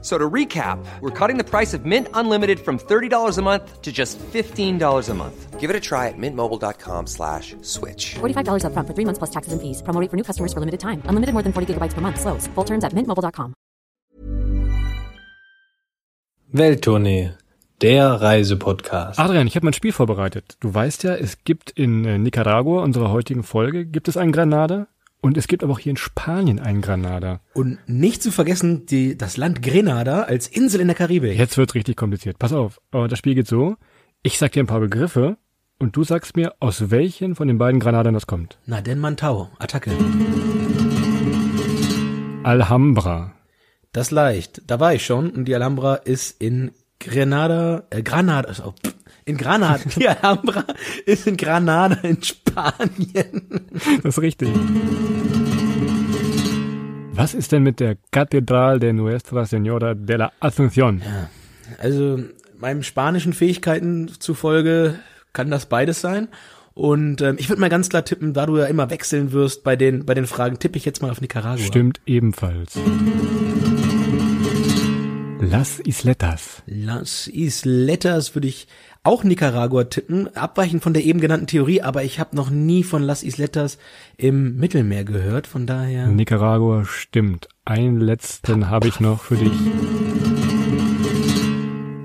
So to recap, we're cutting the price of Mint Unlimited from $30 a month to just $15 a month. Give it a try at mintmobile.com slash switch. $45 upfront for three months plus taxes and fees. Promo rate for new customers for limited time. Unlimited more than 40 gigabytes per month. Slows. Full terms at mintmobile.com. Welttournee, der Reisepodcast. Adrian, ich habe mein Spiel vorbereitet. Du weißt ja, es gibt in äh, Nicaragua, unserer heutigen Folge, gibt es einen Granada. Und es gibt aber auch hier in Spanien einen Granada. Und nicht zu vergessen, die, das Land Grenada als Insel in der Karibik. Jetzt wird's richtig kompliziert. Pass auf. Aber das Spiel geht so. Ich sag dir ein paar Begriffe und du sagst mir, aus welchen von den beiden Granadern das kommt. Na denn Mantau, Attacke. Alhambra. Das leicht. Da war ich schon und die Alhambra ist in Grenada, äh, Granada, oh, pff, in Granada. Die Alhambra ist in Granada in Spanien. Das ist richtig. Was ist denn mit der Catedral de Nuestra Señora de la Asunción? Also meinen spanischen Fähigkeiten zufolge kann das beides sein. Und ähm, ich würde mal ganz klar tippen, da du ja immer wechseln wirst bei den bei den Fragen, tippe ich jetzt mal auf Nicaragua. Stimmt ebenfalls. Las Isletas. Las Isletas würde ich auch Nicaragua tippen, abweichend von der eben genannten Theorie, aber ich habe noch nie von Las Isletas im Mittelmeer gehört, von daher. Nicaragua stimmt. Einen letzten habe ich noch für dich.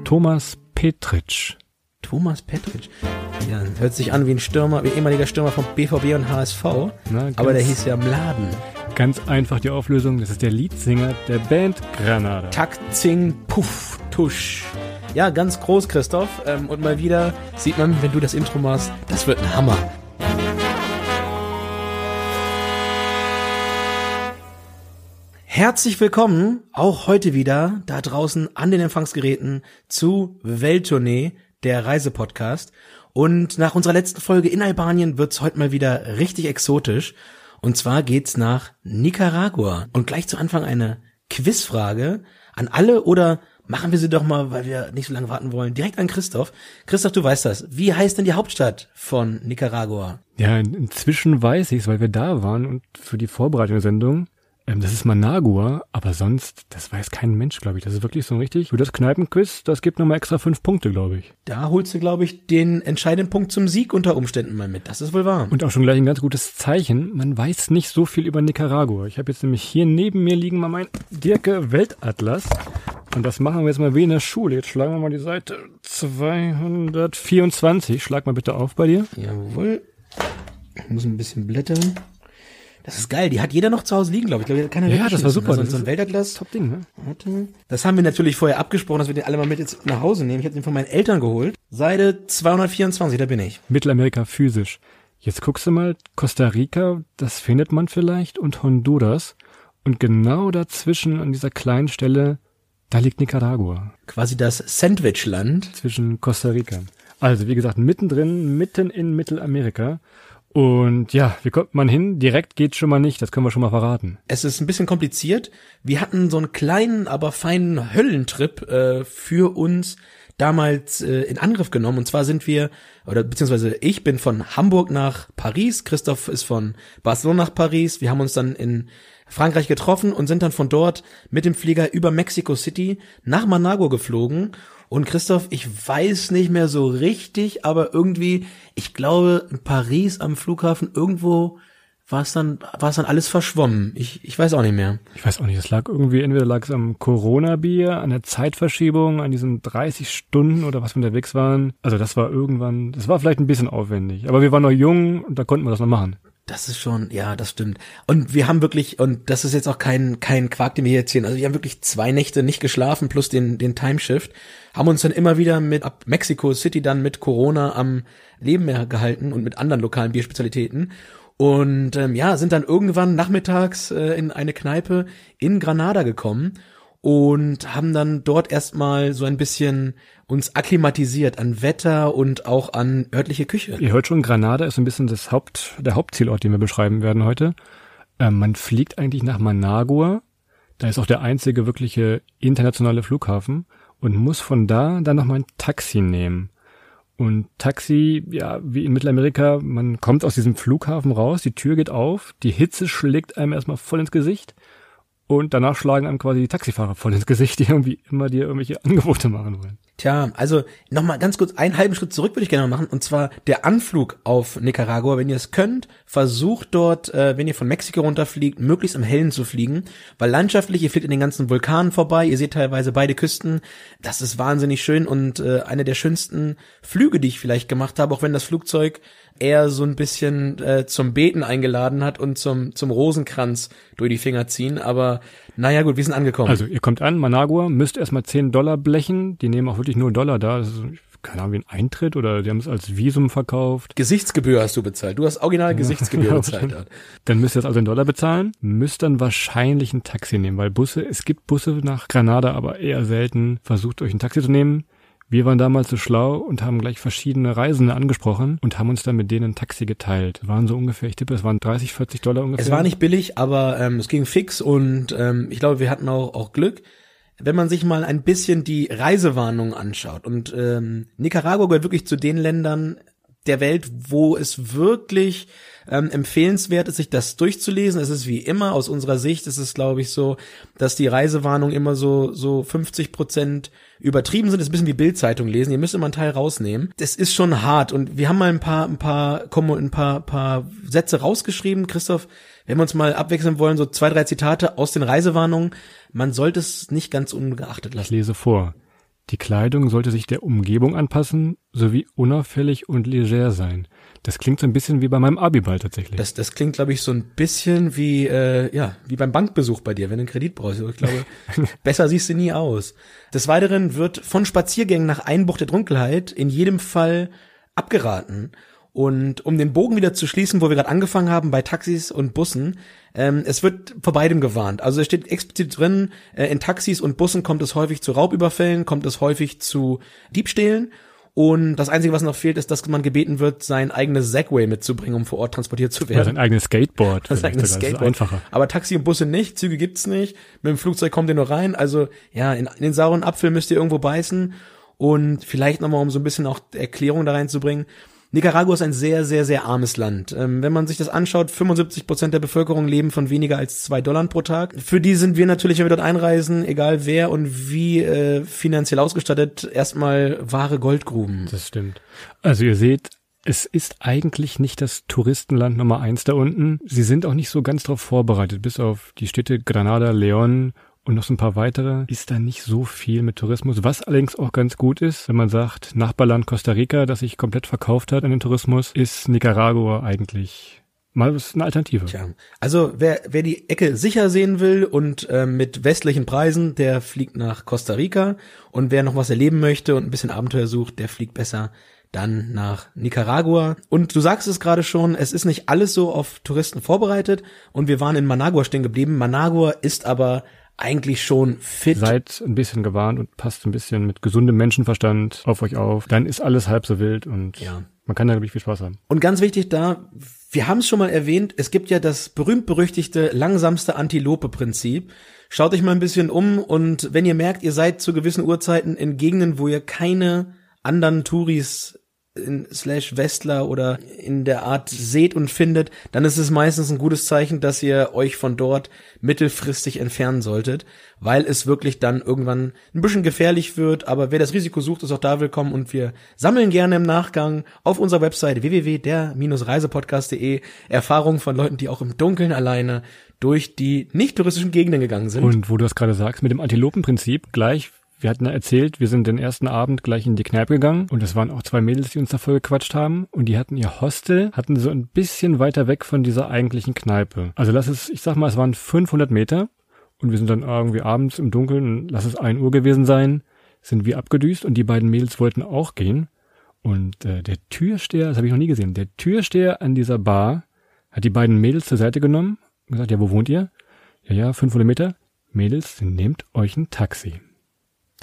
Thomas Petritsch. Thomas Petric. Ja, hört sich an wie ein Stürmer, wie ein ehemaliger Stürmer vom BVB und HSV, Na, aber der hieß ja Mladen. Ganz einfach die Auflösung. Das ist der Leadsänger der Band Granada. Tak, Zing, Puff, Tusch. Ja, ganz groß, Christoph. Ähm, und mal wieder sieht man, wenn du das Intro machst, das wird ein Hammer. Herzlich willkommen, auch heute wieder da draußen an den Empfangsgeräten zu Welttournee, der Reisepodcast. Und nach unserer letzten Folge in Albanien wird's heute mal wieder richtig exotisch. Und zwar geht's nach Nicaragua. Und gleich zu Anfang eine Quizfrage an alle oder machen wir sie doch mal, weil wir nicht so lange warten wollen, direkt an Christoph. Christoph, du weißt das. Wie heißt denn die Hauptstadt von Nicaragua? Ja, in- inzwischen weiß ich es, weil wir da waren und für die Vorbereitung der Sendung. Ähm, das ist Managua, aber sonst, das weiß kein Mensch, glaube ich. Das ist wirklich so richtig. Für das Kneipenquiz, das gibt nochmal extra fünf Punkte, glaube ich. Da holst du, glaube ich, den entscheidenden Punkt zum Sieg unter Umständen mal mit. Das ist wohl wahr. Und auch schon gleich ein ganz gutes Zeichen. Man weiß nicht so viel über Nicaragua. Ich habe jetzt nämlich hier neben mir liegen mal mein Dirke Weltatlas. Und das machen wir jetzt mal wie in der Schule. Jetzt schlagen wir mal die Seite 224. Schlag mal bitte auf bei dir. Jawohl. Ich muss ein bisschen blättern. Das ist geil. Die hat jeder noch zu Hause liegen, glaube ich. Ich keiner Ja, das war super. So, Das so ein Weltatlas. Top Ding, ne? Warte. Das haben wir natürlich vorher abgesprochen, dass wir den alle mal mit jetzt nach Hause nehmen. Ich habe den von meinen Eltern geholt. Seite 224, da bin ich. Mittelamerika physisch. Jetzt guckst du mal, Costa Rica, das findet man vielleicht, und Honduras. Und genau dazwischen an dieser kleinen Stelle, da liegt Nicaragua. Quasi das Sandwichland. Zwischen Costa Rica. Also, wie gesagt, mittendrin, mitten in Mittelamerika. Und ja, wie kommt man hin? Direkt geht schon mal nicht, das können wir schon mal verraten. Es ist ein bisschen kompliziert. Wir hatten so einen kleinen, aber feinen Höllentrip äh, für uns damals äh, in Angriff genommen. Und zwar sind wir, oder beziehungsweise ich bin von Hamburg nach Paris, Christoph ist von Barcelona nach Paris. Wir haben uns dann in Frankreich getroffen und sind dann von dort mit dem Flieger über Mexico City nach Managua geflogen. Und Christoph, ich weiß nicht mehr so richtig, aber irgendwie, ich glaube, in Paris am Flughafen irgendwo war es dann, war es dann alles verschwommen. Ich, ich weiß auch nicht mehr. Ich weiß auch nicht, es lag irgendwie, entweder lag es am Corona-Bier, an der Zeitverschiebung, an diesen 30 Stunden oder was wir unterwegs waren. Also das war irgendwann, das war vielleicht ein bisschen aufwendig. Aber wir waren noch jung und da konnten wir das noch machen. Das ist schon, ja, das stimmt. Und wir haben wirklich, und das ist jetzt auch kein, kein Quark, den wir hier erzählen, also wir haben wirklich zwei Nächte nicht geschlafen plus den, den Timeshift, haben uns dann immer wieder mit ab Mexico City dann mit Corona am Leben gehalten und mit anderen lokalen Bierspezialitäten. Und ähm, ja, sind dann irgendwann nachmittags äh, in eine Kneipe in Granada gekommen und haben dann dort erstmal so ein bisschen uns akklimatisiert an Wetter und auch an örtliche Küche. Ihr hört schon, Granada ist ein bisschen das Haupt, der Hauptzielort, den wir beschreiben werden heute. Ähm, man fliegt eigentlich nach Managua. Da ist auch der einzige wirkliche internationale Flughafen und muss von da dann nochmal ein Taxi nehmen. Und Taxi, ja, wie in Mittelamerika, man kommt aus diesem Flughafen raus, die Tür geht auf, die Hitze schlägt einem erstmal voll ins Gesicht und danach schlagen einem quasi die Taxifahrer voll ins Gesicht, die irgendwie immer dir irgendwelche Angebote machen wollen. Tja, also nochmal ganz kurz einen halben Schritt zurück würde ich gerne machen und zwar der Anflug auf Nicaragua. Wenn ihr es könnt, versucht dort, äh, wenn ihr von Mexiko runterfliegt, möglichst im Hellen zu fliegen, weil landschaftlich, ihr fliegt in den ganzen Vulkanen vorbei, ihr seht teilweise beide Küsten, das ist wahnsinnig schön und äh, eine der schönsten Flüge, die ich vielleicht gemacht habe, auch wenn das Flugzeug eher so ein bisschen äh, zum Beten eingeladen hat und zum, zum Rosenkranz durch die Finger ziehen. Aber naja gut, wir sind angekommen. Also ihr kommt an, Managua, müsst erstmal 10 Dollar blechen. Die nehmen auch wirklich nur Dollar da. Das ist, keine Ahnung, wie ein Eintritt oder die haben es als Visum verkauft. Gesichtsgebühr hast du bezahlt. Du hast original Gesichtsgebühr Ja, bezahlt. Dann müsst ihr jetzt also in Dollar bezahlen, müsst dann wahrscheinlich ein Taxi nehmen, weil Busse, es gibt Busse nach Granada, aber eher selten. Versucht euch ein Taxi zu nehmen. Wir waren damals so schlau und haben gleich verschiedene Reisende angesprochen und haben uns dann mit denen ein Taxi geteilt. Waren so ungefähr, ich tippe, es waren 30, 40 Dollar ungefähr. Es war nicht billig, aber ähm, es ging fix und ähm, ich glaube, wir hatten auch, auch Glück. Wenn man sich mal ein bisschen die Reisewarnung anschaut und ähm, Nicaragua gehört wirklich zu den Ländern der Welt, wo es wirklich ähm, empfehlenswert ist, sich das durchzulesen. Es ist wie immer aus unserer Sicht, ist es glaube ich so, dass die Reisewarnungen immer so so 50 Prozent übertrieben sind. Das ist ein bisschen wie Bildzeitung lesen. Ihr müsst immer einen Teil rausnehmen. Das ist schon hart und wir haben mal ein paar ein paar Kommo- ein paar paar Sätze rausgeschrieben. Christoph, wenn wir uns mal abwechseln wollen, so zwei drei Zitate aus den Reisewarnungen. Man sollte es nicht ganz ungeachtet Ich lassen. lese vor. Die Kleidung sollte sich der Umgebung anpassen, sowie unauffällig und leger sein. Das klingt so ein bisschen wie bei meinem Abiball tatsächlich. Das, das klingt, glaube ich, so ein bisschen wie, äh, ja, wie beim Bankbesuch bei dir, wenn du einen Kredit brauchst. Ich glaube, besser siehst du nie aus. Des Weiteren wird von Spaziergängen nach Einbruch der Dunkelheit in jedem Fall abgeraten. Und um den Bogen wieder zu schließen, wo wir gerade angefangen haben, bei Taxis und Bussen, ähm, es wird vor beidem gewarnt. Also es steht explizit drin, äh, in Taxis und Bussen kommt es häufig zu Raubüberfällen, kommt es häufig zu Diebstählen. Und das Einzige, was noch fehlt, ist, dass man gebeten wird, sein eigenes Segway mitzubringen, um vor Ort transportiert zu werden. Oder sein eigenes Skateboard. Das eigenes sogar. Das ist Skateboard. einfacher. Aber Taxi und Busse nicht, Züge gibt's nicht. Mit dem Flugzeug kommt ihr nur rein. Also ja, in, in den sauren Apfel müsst ihr irgendwo beißen. Und vielleicht nochmal, um so ein bisschen auch Erklärung da reinzubringen. Nicaragua ist ein sehr, sehr, sehr armes Land. Ähm, wenn man sich das anschaut, 75 Prozent der Bevölkerung leben von weniger als zwei Dollar pro Tag. Für die sind wir natürlich, wenn wir dort einreisen, egal wer und wie äh, finanziell ausgestattet, erstmal wahre Goldgruben. Das stimmt. Also ihr seht, es ist eigentlich nicht das Touristenland Nummer eins da unten. Sie sind auch nicht so ganz darauf vorbereitet. Bis auf die Städte Granada, León und noch so ein paar weitere ist da nicht so viel mit Tourismus. Was allerdings auch ganz gut ist, wenn man sagt, Nachbarland Costa Rica, das sich komplett verkauft hat an den Tourismus, ist Nicaragua eigentlich mal was eine Alternative. Tja, also wer, wer die Ecke sicher sehen will und ähm, mit westlichen Preisen, der fliegt nach Costa Rica. Und wer noch was erleben möchte und ein bisschen Abenteuer sucht, der fliegt besser dann nach Nicaragua. Und du sagst es gerade schon, es ist nicht alles so auf Touristen vorbereitet. Und wir waren in Managua stehen geblieben. Managua ist aber eigentlich schon fit. Seid ein bisschen gewarnt und passt ein bisschen mit gesundem Menschenverstand auf euch auf. Dann ist alles halb so wild und Ja. man kann da wirklich viel Spaß haben. Und ganz wichtig da, wir haben es schon mal erwähnt, es gibt ja das berühmt-berüchtigte langsamste Antilope-Prinzip. Schaut euch mal ein bisschen um und wenn ihr merkt, ihr seid zu gewissen Uhrzeiten in Gegenden, wo ihr keine anderen Touris in slash Westler oder in der Art seht und findet, dann ist es meistens ein gutes Zeichen, dass ihr euch von dort mittelfristig entfernen solltet, weil es wirklich dann irgendwann ein bisschen gefährlich wird. Aber wer das Risiko sucht, ist auch da willkommen und wir sammeln gerne im Nachgang auf unserer Webseite www.der-reisepodcast.de Erfahrungen von Leuten, die auch im Dunkeln alleine durch die nicht touristischen Gegenden gegangen sind. Und wo du das gerade sagst, mit dem Antilopenprinzip, gleich, wir hatten erzählt, wir sind den ersten Abend gleich in die Kneipe gegangen und es waren auch zwei Mädels, die uns da voll gequatscht haben und die hatten ihr Hostel, hatten so ein bisschen weiter weg von dieser eigentlichen Kneipe. Also lass es, ich sag mal, es waren 500 Meter und wir sind dann irgendwie abends im Dunkeln, lass es 1 Uhr gewesen sein, sind wir abgedüst und die beiden Mädels wollten auch gehen und äh, der Türsteher, das habe ich noch nie gesehen, der Türsteher an dieser Bar hat die beiden Mädels zur Seite genommen und gesagt, ja, wo wohnt ihr? Ja, ja, 500 Meter. Mädels, nehmt euch ein Taxi.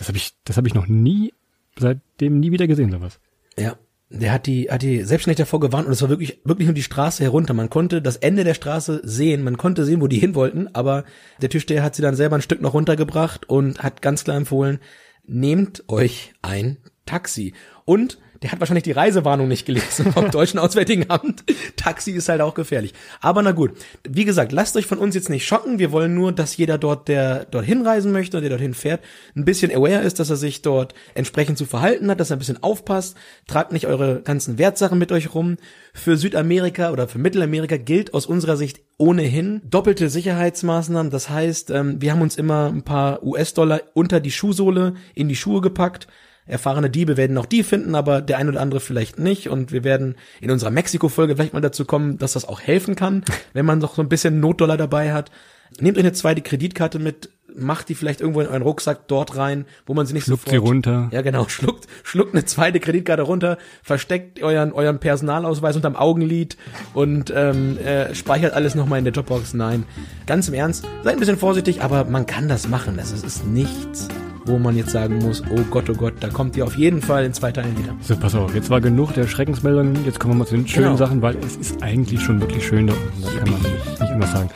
Das habe ich, das habe ich noch nie, seitdem nie wieder gesehen, sowas. Ja. der hat die, hat die selbstständig davor gewarnt und es war wirklich, wirklich nur die Straße herunter. Man konnte das Ende der Straße sehen, man konnte sehen, wo die hin wollten, aber der Türsteher hat sie dann selber ein Stück noch runtergebracht und hat ganz klar empfohlen, nehmt euch ein Taxi. Und der hat wahrscheinlich die Reisewarnung nicht gelesen vom Deutschen Auswärtigen Amt. Taxi ist halt auch gefährlich. Aber na gut. Wie gesagt, lasst euch von uns jetzt nicht schocken. Wir wollen nur, dass jeder dort, der dorthin reisen möchte, der dorthin fährt, ein bisschen aware ist, dass er sich dort entsprechend zu verhalten hat, dass er ein bisschen aufpasst. Tragt nicht eure ganzen Wertsachen mit euch rum. Für Südamerika oder für Mittelamerika gilt aus unserer Sicht ohnehin doppelte Sicherheitsmaßnahmen. Das heißt, ähm, wir haben uns immer ein paar US-Dollar unter die Schuhsohle in die Schuhe gepackt erfahrene Diebe werden auch die finden, aber der ein oder andere vielleicht nicht. Und wir werden in unserer Mexiko-Folge vielleicht mal dazu kommen, dass das auch helfen kann, wenn man doch so ein bisschen Notdollar dabei hat. Nehmt euch eine zweite Kreditkarte mit, macht die vielleicht irgendwo in euren Rucksack dort rein, wo man sie nicht Schluckt sofort... sie runter. Ja, genau. Schluckt, schluckt eine zweite Kreditkarte runter, versteckt euren, euren Personalausweis unterm Augenlid und ähm, äh, speichert alles nochmal in der Jobbox. Nein, ganz im Ernst, seid ein bisschen vorsichtig, aber man kann das machen. Es ist nichts wo man jetzt sagen muss, oh Gott, oh Gott, da kommt ihr auf jeden Fall in zwei Teilen wieder. So, pass auf, jetzt war genug der Schreckensmeldungen, jetzt kommen wir mal zu den schönen Genau. Sachen, weil es ist eigentlich schon wirklich schön da unten, da kann man nicht, nicht anders sagen.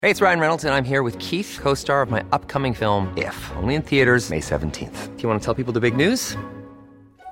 Hey, it's Ryan Reynolds, and I'm here with Keith, co star of my upcoming film, If, only in theaters, May 17th. Do you want to tell people the big news?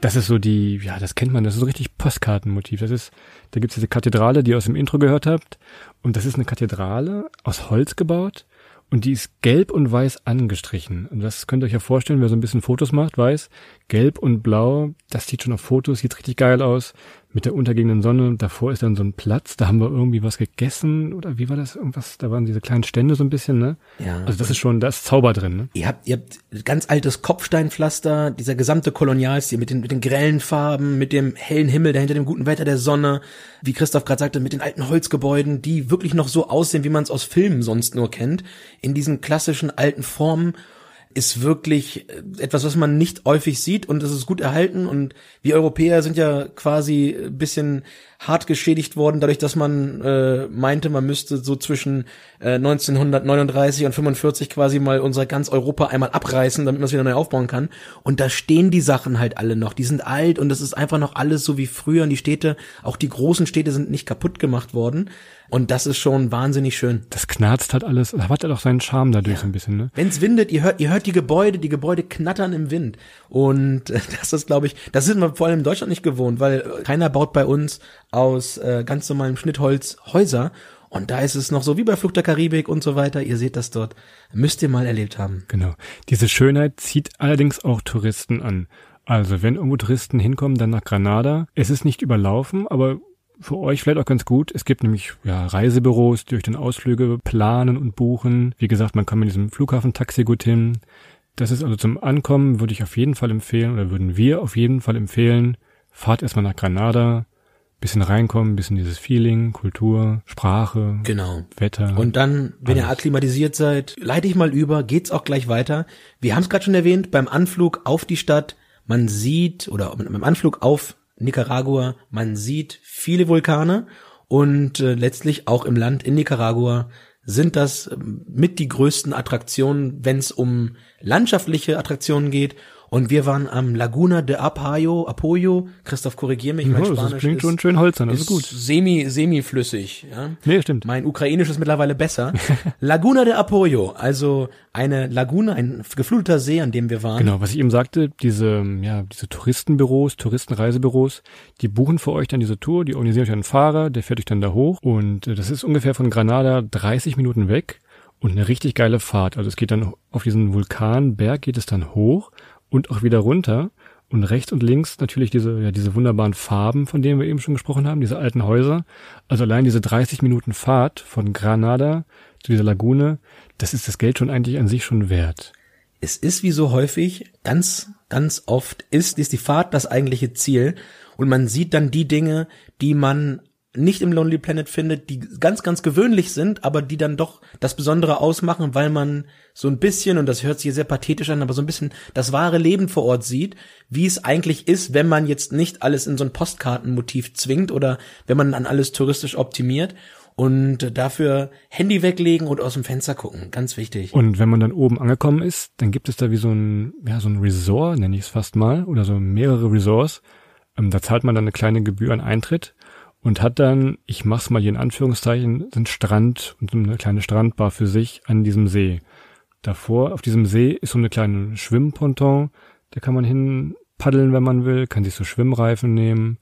Das ist so die, ja, das kennt man, das ist so richtig Postkartenmotiv. Das ist, da gibt's diese Kathedrale, die ihr aus dem Intro gehört habt. Und das ist eine Kathedrale aus Holz gebaut. Und die ist gelb und weiß angestrichen. Und das könnt ihr euch ja vorstellen, wer so ein bisschen Fotos macht, weiß, gelb und blau, das sieht schon auf Fotos, sieht richtig geil aus. Mit der untergehenden Sonne, davor ist dann so ein Platz, da haben wir irgendwie was gegessen, oder wie war das? Irgendwas, da waren diese kleinen Stände so ein bisschen, ne? Ja. Also das ist schon, da ist Zauber drin, ne? Ihr habt, ihr habt ganz altes Kopfsteinpflaster, dieser gesamte Kolonialstil mit den, mit den grellen Farben, mit dem hellen Himmel, dahinter dem guten Wetter der Sonne, wie Christoph gerade sagte, mit den alten Holzgebäuden, die wirklich noch so aussehen, wie man es aus Filmen sonst nur kennt, in diesen klassischen alten Formen ist wirklich äh, etwas, was man nicht häufig sieht und es ist gut erhalten und wir Europäer sind ja quasi bisschen hart geschädigt worden, dadurch, dass man äh, meinte, man müsste so zwischen äh, 1939 und 45 quasi mal unser ganz Europa einmal abreißen, damit man es wieder neu aufbauen kann. Und da stehen die Sachen halt alle noch. Die sind alt und es ist einfach noch alles so wie früher. Und die Städte, auch die großen Städte sind nicht kaputt gemacht worden. Und das ist schon wahnsinnig schön. Das knarzt halt alles, da hat er doch seinen Charme dadurch so ein bisschen, ne? Wenn es windet, ihr hört, ihr hört die Gebäude, die Gebäude knattern im Wind. Und äh, das ist, glaube ich, das sind wir vor allem in Deutschland nicht gewohnt, weil äh, keiner baut bei uns aus äh, ganz normalem Schnittholz Häuser. Und da ist es noch so wie bei Flug der Karibik und so weiter. Ihr seht das dort. Müsst ihr mal erlebt haben. Genau. Diese Schönheit zieht allerdings auch Touristen an. Also, wenn irgendwo Touristen hinkommen, dann nach Granada. Es ist nicht überlaufen, aber für euch vielleicht auch ganz gut. Es gibt nämlich ja, Reisebüros, die euch dann Ausflüge planen und buchen. Wie gesagt, man kann mit diesem Flughafentaxi gut hin. Das ist also zum Ankommen, würde ich auf jeden Fall empfehlen, oder würden wir auf jeden Fall empfehlen. Fahrt erstmal nach Granada, bisschen reinkommen, bisschen dieses Feeling, Kultur, Sprache, Genau. Wetter. Und dann, wenn ihr Alles. akklimatisiert seid, leite ich mal über, geht's auch gleich weiter. Wir haben es gerade schon erwähnt, beim Anflug auf die Stadt, man sieht, oder beim Anflug auf Nicaragua, man sieht viele Vulkane und äh, letztlich auch im Land in Nicaragua sind das ähm, mit die größten Attraktionen, wenn es um landschaftliche Attraktionen geht. Und wir waren am Laguna de Apoyo, Apoyo. Christoph, korrigier mich, mein Ja, das Spanisch klingt ist, schon schön holzern, das ist gut. Semi, semi-flüssig, ja. Nee, stimmt. Mein Ukrainisch ist mittlerweile besser. Laguna de Apoyo, also eine Lagune, ein gefluteter See, an dem wir waren. Genau, was ich eben sagte, diese, ja, diese Touristenbüros, Touristenreisebüros, die buchen für euch dann diese Tour, die organisieren euch einen Fahrer, der fährt euch dann da hoch und äh, das ist ungefähr von Granada 30 Minuten weg und eine richtig geile Fahrt. Also es geht dann auf diesen Vulkanberg geht es dann hoch und auch wieder runter und rechts und links natürlich diese, ja, diese wunderbaren Farben, von denen wir eben schon gesprochen haben, diese alten Häuser. Also allein diese 30 Minuten Fahrt von Granada zu dieser Lagune, das ist das Geld schon eigentlich an sich schon wert. es ist wie so häufig, ganz, ganz oft ist, ist die Fahrt das eigentliche Ziel und man sieht dann die Dinge, die man nicht im Lonely Planet findet, die ganz, ganz gewöhnlich sind, aber die dann doch das Besondere ausmachen, weil man so ein bisschen, und das hört sich sehr pathetisch an, aber so ein bisschen das wahre Leben vor Ort sieht, wie es eigentlich ist, wenn man jetzt nicht alles in so ein Postkartenmotiv zwingt oder wenn man an alles touristisch optimiert. Und dafür Handy weglegen und aus dem Fenster gucken, ganz wichtig. Und wenn man dann oben angekommen ist, dann gibt es da wie so ein, ja, so ein Resort, nenne ich es fast mal, oder so mehrere Resorts. Ähm, da zahlt man dann eine kleine Gebühr an Eintritt und hat dann, ich mach's mal hier in Anführungszeichen, einen Strand und eine kleine Strandbar für sich an diesem See. Davor, auf diesem See, ist so eine kleine Schwimmponton, da kann man hin paddeln, wenn man will, kann sich so Schwimmreifen nehmen.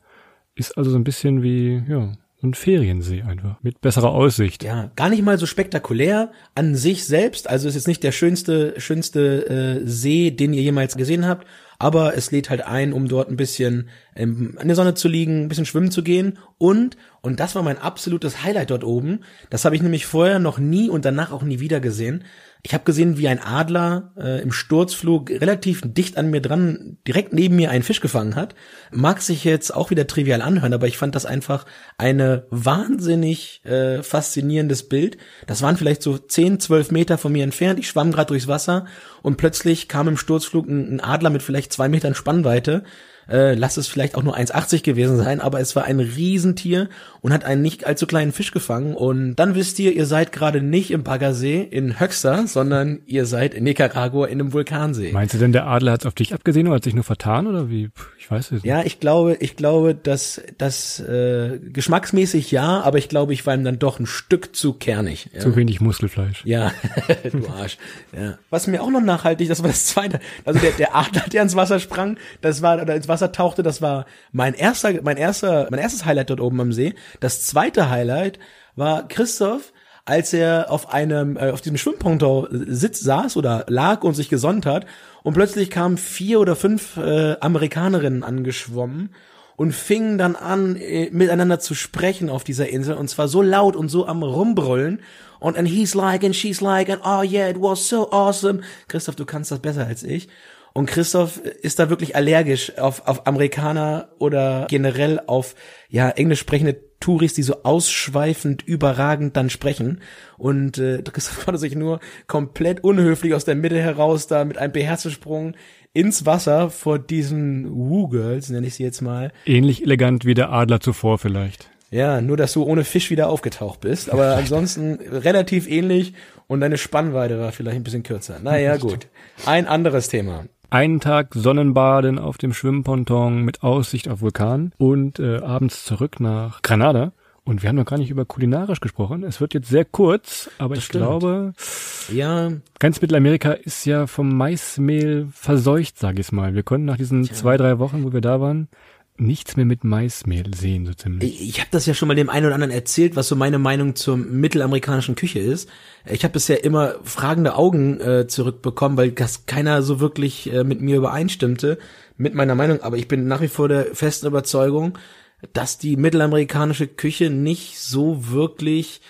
Ist also so ein bisschen wie, ja, ein Feriensee einfach. Mit besserer Aussicht. Ja, gar nicht mal so spektakulär an sich selbst. Also ist jetzt nicht der schönste, schönste äh, See, den ihr jemals gesehen habt aber es lädt halt ein, um dort ein bisschen ähm, in der Sonne zu liegen, ein bisschen schwimmen zu gehen und und das war mein absolutes Highlight dort oben. Das habe ich nämlich vorher noch nie und danach auch nie wieder gesehen. Ich habe gesehen, wie ein Adler äh, im Sturzflug relativ dicht an mir dran, direkt neben mir einen Fisch gefangen hat. Mag sich jetzt auch wieder trivial anhören, aber ich fand das einfach eine wahnsinnig äh, faszinierendes Bild. Das waren vielleicht so 10, 12 Meter von mir entfernt. Ich schwamm gerade durchs Wasser und plötzlich kam im Sturzflug ein, ein Adler mit vielleicht zwei Metern Spannweite äh, lass es vielleicht auch nur 1,80 gewesen sein, aber es war ein Riesentier und hat einen nicht allzu kleinen Fisch gefangen. Und dann wisst ihr, ihr seid gerade nicht im Baggersee in Höxter, sondern ihr seid in Nicaragua in einem Vulkansee. Meinst du denn, der Adler hat auf dich abgesehen oder hat sich nur vertan oder wie? Ich weiß es nicht. Ja, ich glaube, ich glaube, dass das äh, geschmacksmäßig ja, aber ich glaube, ich war ihm dann doch ein Stück zu kernig. Ja. Zu wenig Muskelfleisch. Ja, du Arsch. Ja. Was mir auch noch nachhaltig, das war das zweite. Also der, der Adler, der ins Wasser sprang, das war oder ins Wasser tauchte, das war mein erster, mein erster, mein erstes Highlight dort oben am See. Das zweite Highlight war Christoph, als er auf einem, äh, auf diesem Schwimmponton sitz saß oder lag und sich gesonnt hat und plötzlich kamen vier oder fünf äh, Amerikanerinnen angeschwommen und fingen dann an, äh, miteinander zu sprechen auf dieser Insel und zwar so laut und so am rumbrüllen und and he's like and she's like and oh yeah, it was so awesome. Christoph, du kannst das besser als ich. Und Christoph ist da wirklich allergisch auf, auf Amerikaner oder generell auf ja englisch sprechende Touris, die so ausschweifend, überragend dann sprechen. Und äh, Christoph konnte sich nur komplett unhöflich aus der Mitte heraus da mit einem Beherzesprung ins Wasser vor diesen Woo-Girls, nenne ich sie jetzt mal. Ähnlich elegant wie der Adler zuvor vielleicht. Ja, nur dass du ohne Fisch wieder aufgetaucht bist. Aber ansonsten relativ ähnlich und deine Spannweite war vielleicht ein bisschen kürzer. Naja, gut. Ein anderes Thema einen Tag Sonnenbaden auf dem Schwimmponton mit Aussicht auf Vulkan und äh, abends zurück nach Granada. Und wir haben noch gar nicht über kulinarisch gesprochen. Es wird jetzt sehr kurz, aber das ich stimmt. glaube, ja, ganz Mittelamerika ist ja vom Maismehl verseucht, sage ich mal. Wir konnten nach diesen Tja. zwei, drei Wochen, wo wir da waren, nichts mehr mit Maismehl sehen, so ziemlich. Ich, habe das ja schon mal dem einen oder anderen erzählt, was so meine Meinung zur mittelamerikanischen Küche ist. Ich habe bisher immer fragende Augen äh, zurückbekommen, weil das keiner so wirklich äh, mit mir übereinstimmte, mit meiner Meinung. Aber ich bin nach wie vor der festen Überzeugung, dass die mittelamerikanische Küche nicht so wirklich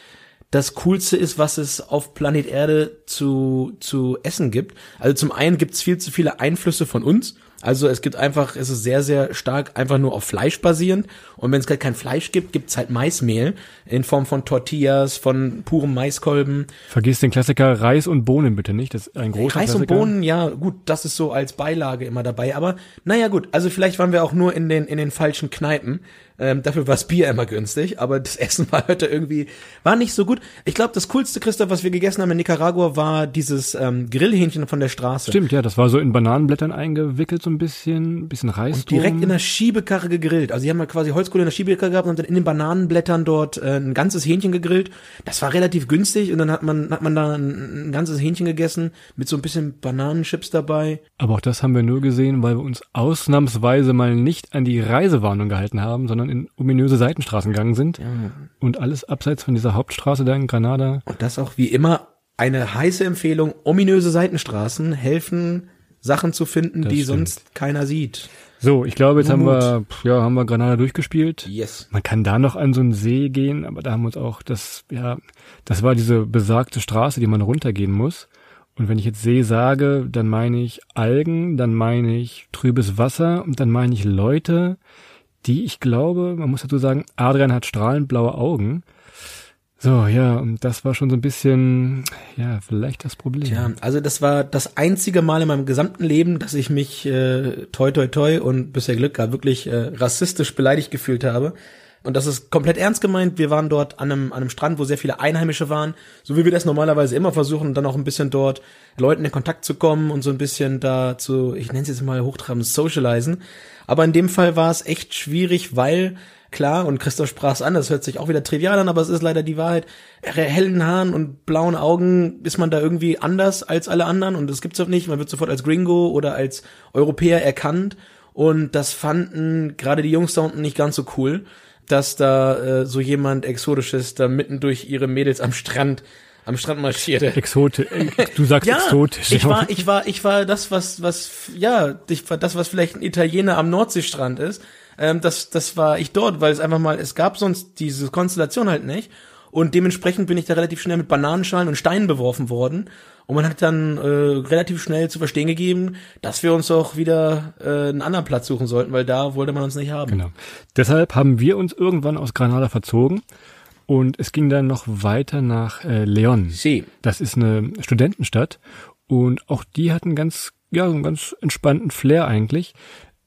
das Coolste ist, was es auf Planet Erde zu, zu essen gibt. Also zum einen gibt es viel zu viele Einflüsse von uns also es gibt einfach, es ist sehr, sehr stark einfach nur auf Fleisch basierend. Und wenn es halt kein Fleisch gibt, gibt es halt Maismehl in Form von Tortillas, von purem Maiskolben. Vergiss den Klassiker Reis und Bohnen bitte nicht. Das ist ein großer Reis Klassiker. und Bohnen, ja, gut, das ist so als Beilage immer dabei. Aber naja, gut, also vielleicht waren wir auch nur in den, in den falschen Kneipen. Ähm, dafür war das Bier immer günstig, aber das Essen war heute irgendwie, war nicht so gut. Ich glaube, das coolste, Christoph, was wir gegessen haben in Nicaragua, war dieses ähm, Grillhähnchen von der Straße. Stimmt, ja, das war so in Bananenblättern eingewickelt, so ein bisschen, bisschen Reis. Und direkt in der Schiebekarre gegrillt. Also die haben ja quasi Holzkohle in der Schiebekarre gehabt und haben dann in den Bananenblättern dort äh, ein ganzes Hähnchen gegrillt. Das war relativ günstig und dann hat man, hat man da ein, ein ganzes Hähnchen gegessen mit so ein bisschen Bananenchips dabei. Aber auch das haben wir nur gesehen, weil wir uns ausnahmsweise mal nicht an die Reisewarnung gehalten haben, sondern sondern in ominöse Seitenstraßen gegangen sind. Ja. Und alles abseits von dieser Hauptstraße da in Granada. Und das auch wie immer eine heiße Empfehlung. Ominöse Seitenstraßen helfen, Sachen zu finden, das die stimmt. sonst keiner sieht. So, ich glaube, jetzt haben wir, ja, haben wir Granada durchgespielt. Yes. Man kann da noch an so einen See gehen, aber da haben wir uns auch das, ja, das war diese besagte Straße, die man runtergehen muss. Und wenn ich jetzt See sage, dann meine ich Algen, dann meine ich trübes Wasser und dann meine ich Leute, die ich glaube, man muss dazu sagen, Adrian hat strahlend blaue Augen. So, ja, und das war schon so ein bisschen, ja, vielleicht das Problem. Ja, also das war das einzige Mal in meinem gesamten Leben, dass ich mich äh, toi toi toi und bisher Glück gehabt wirklich äh, rassistisch beleidigt gefühlt habe. Und das ist komplett ernst gemeint. Wir waren dort an einem, an einem Strand, wo sehr viele Einheimische waren, so wie wir das normalerweise immer versuchen, dann auch ein bisschen dort Leuten in Kontakt zu kommen und so ein bisschen da zu, ich nenne es jetzt mal hochtrabend, socialisen. Aber in dem Fall war es echt schwierig, weil klar, und Christoph sprach es an, das hört sich auch wieder trivial an, aber es ist leider die Wahrheit. Hellen Haaren und blauen Augen ist man da irgendwie anders als alle anderen und das gibt's auch nicht. Man wird sofort als Gringo oder als Europäer erkannt und das fanden gerade die Jungs da unten nicht ganz so cool dass da äh, so jemand Exotisches da mitten durch ihre Mädels am Strand am Strand marschierte. Exotisch. Du sagst ja, exotisch. Ich war, ich war, ich war das, was, was, ja, ich war das, was vielleicht ein Italiener am Nordseestrand ist. Ähm, das, das war ich dort, weil es einfach mal, es gab sonst diese Konstellation halt nicht. Und dementsprechend bin ich da relativ schnell mit Bananenschalen und Steinen beworfen worden. Und man hat dann äh, relativ schnell zu verstehen gegeben, dass wir uns auch wieder äh, einen anderen Platz suchen sollten, weil da wollte man uns nicht haben. Genau. Deshalb haben wir uns irgendwann aus Granada verzogen und es ging dann noch weiter nach äh, Leon. Sie. Das ist eine Studentenstadt und auch die hatten ganz, ja, so einen ganz entspannten Flair eigentlich.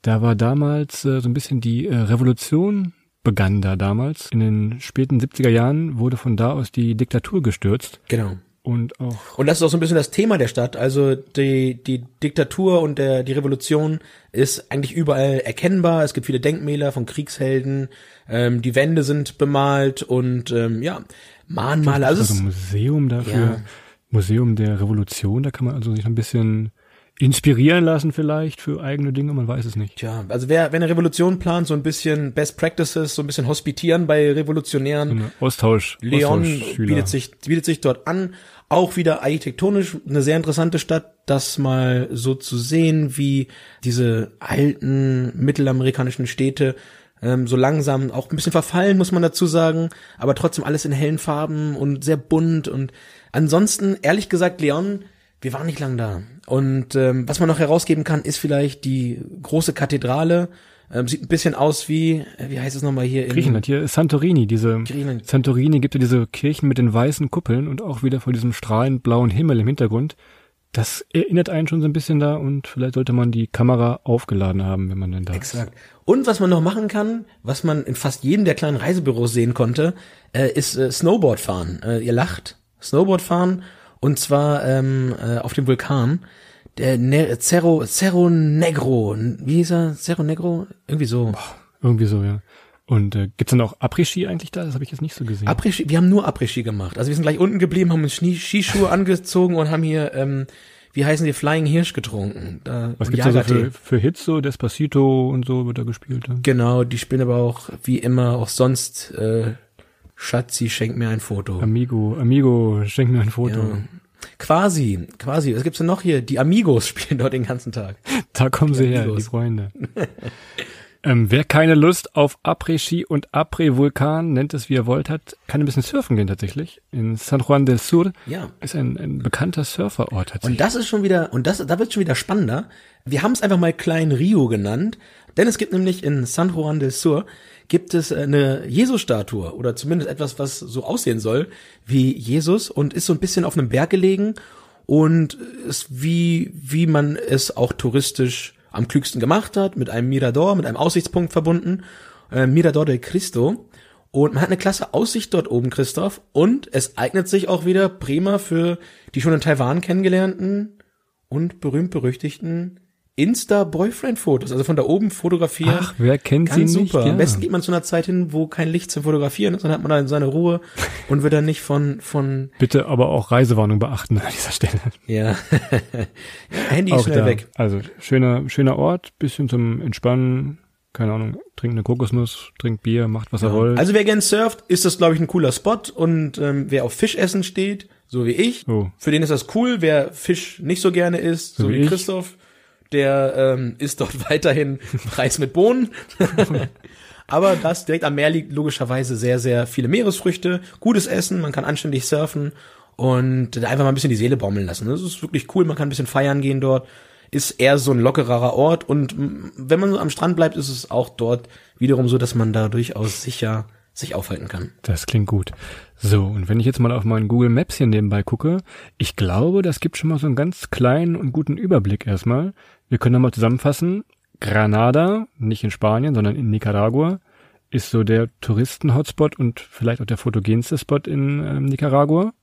Da war damals äh, so ein bisschen die äh, Revolution begann da damals. In den späten 70er Jahren wurde von da aus die Diktatur gestürzt. Genau. Und auch. Und das ist auch so ein bisschen das Thema der Stadt. Also die, die Diktatur und der, die Revolution ist eigentlich überall erkennbar. Es gibt viele Denkmäler von Kriegshelden. Ähm, die Wände sind bemalt und ähm, ja, Mahnmale. Also, also ein Museum dafür. Ja. Museum der Revolution, da kann man also sich ein bisschen inspirieren lassen vielleicht für eigene Dinge, man weiß es nicht. Tja, also wer, wenn eine Revolution plant, so ein bisschen Best Practices, so ein bisschen hospitieren bei Revolutionären. Austausch. Leon bietet sich, bietet sich dort an. Auch wieder architektonisch eine sehr interessante Stadt, das mal so zu sehen, wie diese alten mittelamerikanischen Städte ähm, so langsam auch ein bisschen verfallen, muss man dazu sagen, aber trotzdem alles in hellen Farben und sehr bunt und ansonsten, ehrlich gesagt, Leon, wir waren nicht lang da. Und ähm, was man noch herausgeben kann, ist vielleicht die große Kathedrale, ähm, sieht ein bisschen aus wie, äh, wie heißt es nochmal hier? In Griechenland, hier ist Santorini. Diese Griechenland. Santorini gibt ja diese Kirchen mit den weißen Kuppeln und auch wieder vor diesem strahlend blauen Himmel im Hintergrund. Das erinnert einen schon so ein bisschen da und vielleicht sollte man die Kamera aufgeladen haben, wenn man denn da Exakt. Ist. Und was man noch machen kann, was man in fast jedem der kleinen Reisebüros sehen konnte, äh, ist äh, Snowboard fahren. Äh, ihr lacht. Snowboard fahren und zwar ähm, äh, auf dem Vulkan der ne Cerro, Cerro Negro, wie hieß er? Cerro Negro? Irgendwie so. Boah, irgendwie so, ja. Und äh, gibt's dann auch Après-Ski eigentlich da? Das habe ich jetzt nicht so gesehen. Après-Ski, wir haben nur Après-Ski gemacht. Also wir sind gleich unten geblieben, haben uns Skischuhe angezogen und haben hier, ähm, wie heißen die, Flying Hirsch getrunken. Da, Was gibt's da so für, für Hits so? Despacito und so wird da gespielt. Ja. Genau, die spielen aber auch, wie immer, auch sonst, äh, Schatzi, schenk mir ein Foto. Amigo, Amigo, schenk mir ein Foto. Ja. Quasi, quasi. Was gibt's denn noch hier? Die Amigos spielen dort den ganzen Tag. Da kommen die sie Amigos. her, die Freunde. ähm, wer keine Lust auf Après-Ski und Après-Vulkan, nennt es wie er wollt, hat, kann ein bisschen surfen gehen tatsächlich. In San Juan del Sur ja. ist ein, ein bekannter Surferort tatsächlich. Und das ist schon wieder, und das, da wird schon wieder spannender. Wir haben es einfach mal Klein Rio genannt, denn es gibt nämlich in San Juan del Sur gibt es eine Jesus-Statue oder zumindest etwas, was so aussehen soll wie Jesus und ist so ein bisschen auf einem Berg gelegen und ist wie, wie man es auch touristisch am klügsten gemacht hat, mit einem Mirador, mit einem Aussichtspunkt verbunden, äh, Mirador de Cristo. Und man hat eine klasse Aussicht dort oben, Christoph. Und es eignet sich auch wieder prima für die schon in Taiwan kennengelernten und berühmt-berüchtigten Insta-Boyfriend-Fotos, also von da oben fotografieren. Ach, wer kennt Ganz sie nicht? super. Ja. Am besten geht man zu einer Zeit hin, wo kein Licht zum Fotografieren ist, dann hat man da seine Ruhe und wird dann nicht von, von. Bitte aber auch Reisewarnung beachten an dieser Stelle. Ja. Handy ist auch schnell da. weg. Also schöner, schöner Ort, bisschen zum Entspannen, keine Ahnung, trinkt eine Kokosnuss, trinkt Bier, macht was er wollt. Also wer gern surft, ist das, glaube ich, ein cooler Spot und ähm, wer auf Fischessen steht, so wie ich, Oh. für den ist das cool. Wer Fisch nicht so gerne isst, so, So wie wie. Christoph, der ähm, isst dort weiterhin Reis mit Bohnen. Aber das direkt am Meer liegt logischerweise sehr, sehr viele Meeresfrüchte, gutes Essen, man kann anständig surfen und einfach mal ein bisschen die Seele baumeln lassen. Das ist wirklich cool, man kann ein bisschen feiern gehen dort. Ist eher so ein lockerer Ort und wenn man so am Strand bleibt, ist es auch dort wiederum so, dass man da durchaus sicher sich aufhalten kann. Das klingt gut. So, und wenn ich jetzt mal auf meinen Google Maps hier nebenbei gucke, ich glaube, das gibt schon mal so einen ganz kleinen und guten Überblick erstmal. Wir können nochmal zusammenfassen. Granada, nicht in Spanien, sondern in Nicaragua, ist so der Touristen-Hotspot und vielleicht auch der fotogenste Spot in ähm, Nicaragua.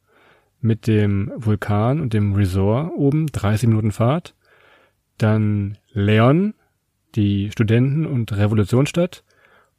Mit dem Vulkan und dem Resort oben, 30 Minuten Fahrt. Dann Leon, die Studenten- und Revolutionsstadt.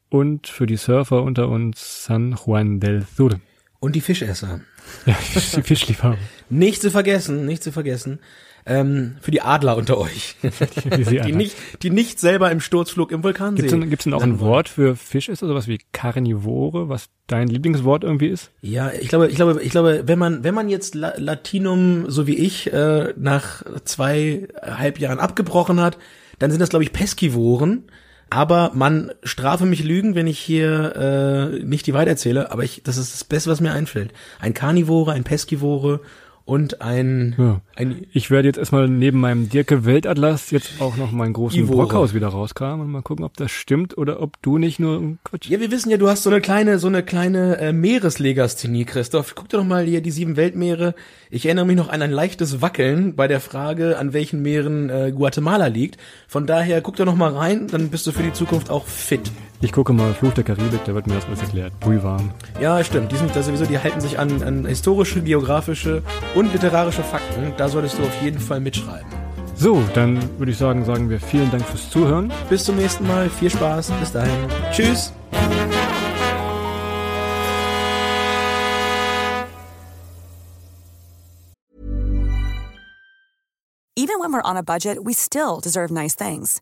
Und für die Surfer unter uns San Juan del Sur. Und die Fischesser. Ja, die Fischliebhaber. Nicht zu vergessen, nicht zu vergessen. Ähm, für die Adler unter euch. Die die, nicht, die nicht selber im Sturzflug im Vulkan Gibt's sehen. denn, gibt's denn auch ein Wort für Fischesser, sowas wie Karnivore, was dein Lieblingswort irgendwie ist? Ja, ich glaube, ich glaube, ich glaube, wenn man, wenn man jetzt La Latinum, so wie ich, äh, nach zweieinhalb Jahren abgebrochen hat, dann sind das, glaube ich, Peskivoren. Aber man strafe mich Lügen, wenn ich hier äh, nicht die Wahrheit erzähle, aber ich, das ist das Beste, was mir einfällt. Ein Karnivore, ein Peskivore und ein, Ja. ein Ich werde jetzt erstmal neben meinem Dirke Weltatlas jetzt auch noch meinen großen Ivore. Brockhaus wieder rauskramen und mal gucken, ob das stimmt oder ob du nicht nur Quatsch. Ja, wir wissen ja, du hast so eine kleine, so eine kleine äh, Meereslegasthenie, Christoph. Guck dir doch mal hier die sieben Weltmeere. Ich erinnere mich noch an ein leichtes Wackeln bei der Frage, an welchen Meeren äh, Guatemala liegt. Von daher guck doch noch mal rein, dann bist du für die Zukunft auch fit. Ich gucke mal Fluch der Karibik, da wird mir das alles erklärt. Bui warm. Ja, stimmt. Die sind da sowieso, die halten sich an, an historische, geografische und literarische Fakten. Da solltest du auf jeden Fall mitschreiben. So, dann würde ich sagen, sagen wir vielen Dank fürs Zuhören. Bis zum nächsten Mal. Viel Spaß. Bis dahin. Tschüss. Even when we're on a budget, we still deserve nice things.